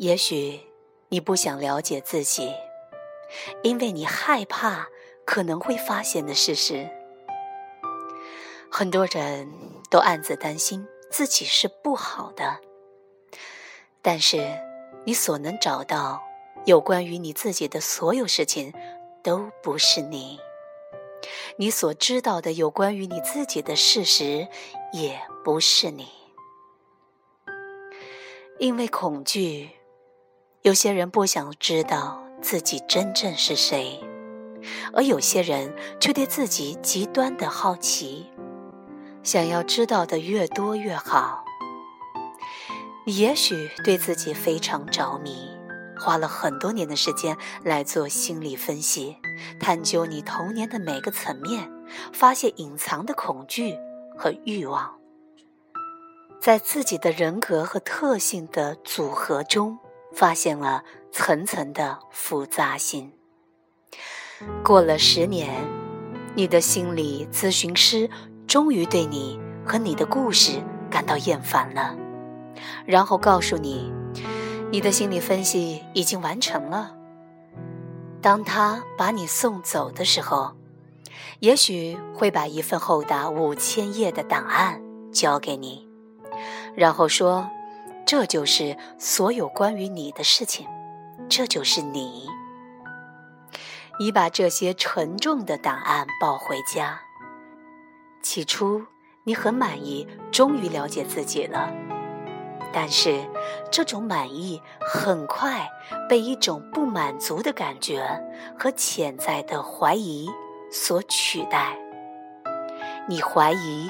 也许你不想了解自己，因为你害怕可能会发现的事实。很多人都暗自担心自己是不好的，但是你所能找到有关于你自己的所有事情，都不是你。你所知道的有关于你自己的事实，也不是你。因为恐惧，有些人不想知道自己真正是谁，而有些人却对自己极端的好奇，想要知道的越多越好。你也许对自己非常着迷。花了很多年的时间来做心理分析，探究你童年的每个层面，发现隐藏的恐惧和欲望，在自己的人格和特性的组合中，发现了层层的复杂性。过了十年，你的心理咨询师终于对你和你的故事感到厌烦了，然后告诉你。你的心理分析已经完成了。当他把你送走的时候，也许会把一份厚达五千页的档案交给你，然后说：“这就是所有关于你的事情，这就是你。”你把这些沉重的档案抱回家。起初，你很满意，终于了解自己了。但是，这种满意很快被一种不满足的感觉和潜在的怀疑所取代。你怀疑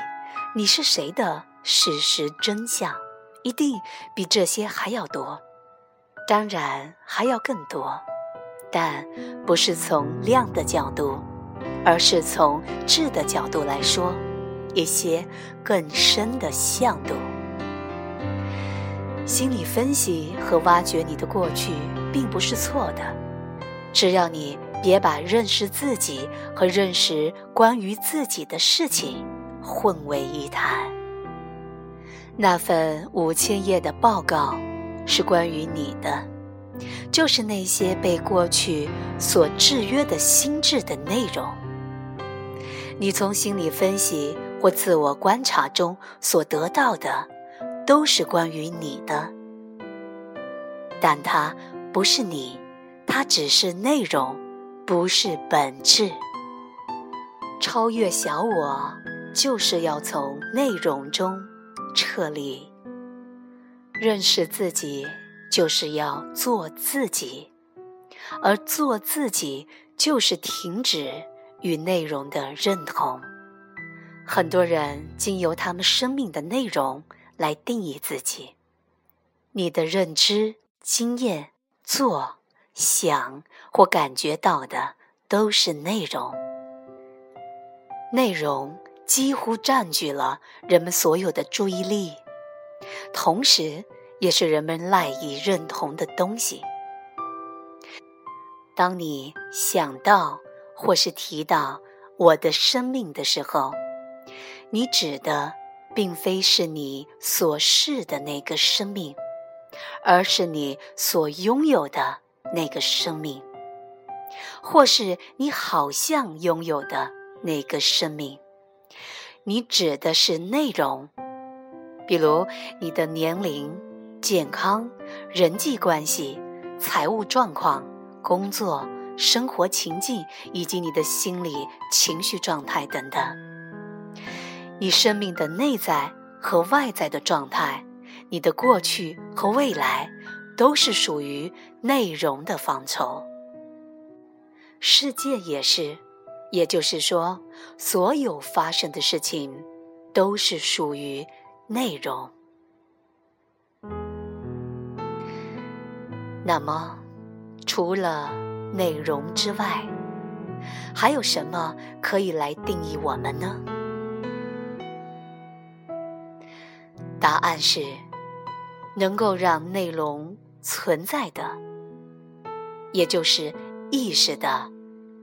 你是谁的事实真相，一定比这些还要多，当然还要更多，但不是从量的角度，而是从质的角度来说，一些更深的向度。心理分析和挖掘你的过去并不是错的，只要你别把认识自己和认识关于自己的事情混为一谈。那份五千页的报告是关于你的，就是那些被过去所制约的心智的内容。你从心理分析或自我观察中所得到的。都是关于你的，但它不是你，它只是内容，不是本质。超越小我，就是要从内容中撤离。认识自己，就是要做自己，而做自己，就是停止与内容的认同。很多人经由他们生命的内容。来定义自己，你的认知、经验、做、想或感觉到的都是内容。内容几乎占据了人们所有的注意力，同时也是人们赖以认同的东西。当你想到或是提到我的生命的时候，你指的。并非是你所是的那个生命，而是你所拥有的那个生命，或是你好像拥有的那个生命。你指的是内容，比如你的年龄、健康、人际关系、财务状况、工作、生活情境，以及你的心理情绪状态等等。你生命的内在和外在的状态，你的过去和未来，都是属于内容的范畴。世界也是，也就是说，所有发生的事情，都是属于内容。那么，除了内容之外，还有什么可以来定义我们呢？答案是，能够让内容存在的，也就是意识的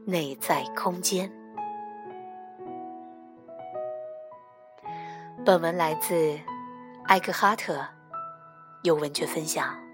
内在空间。本文来自艾克哈特，有文学分享。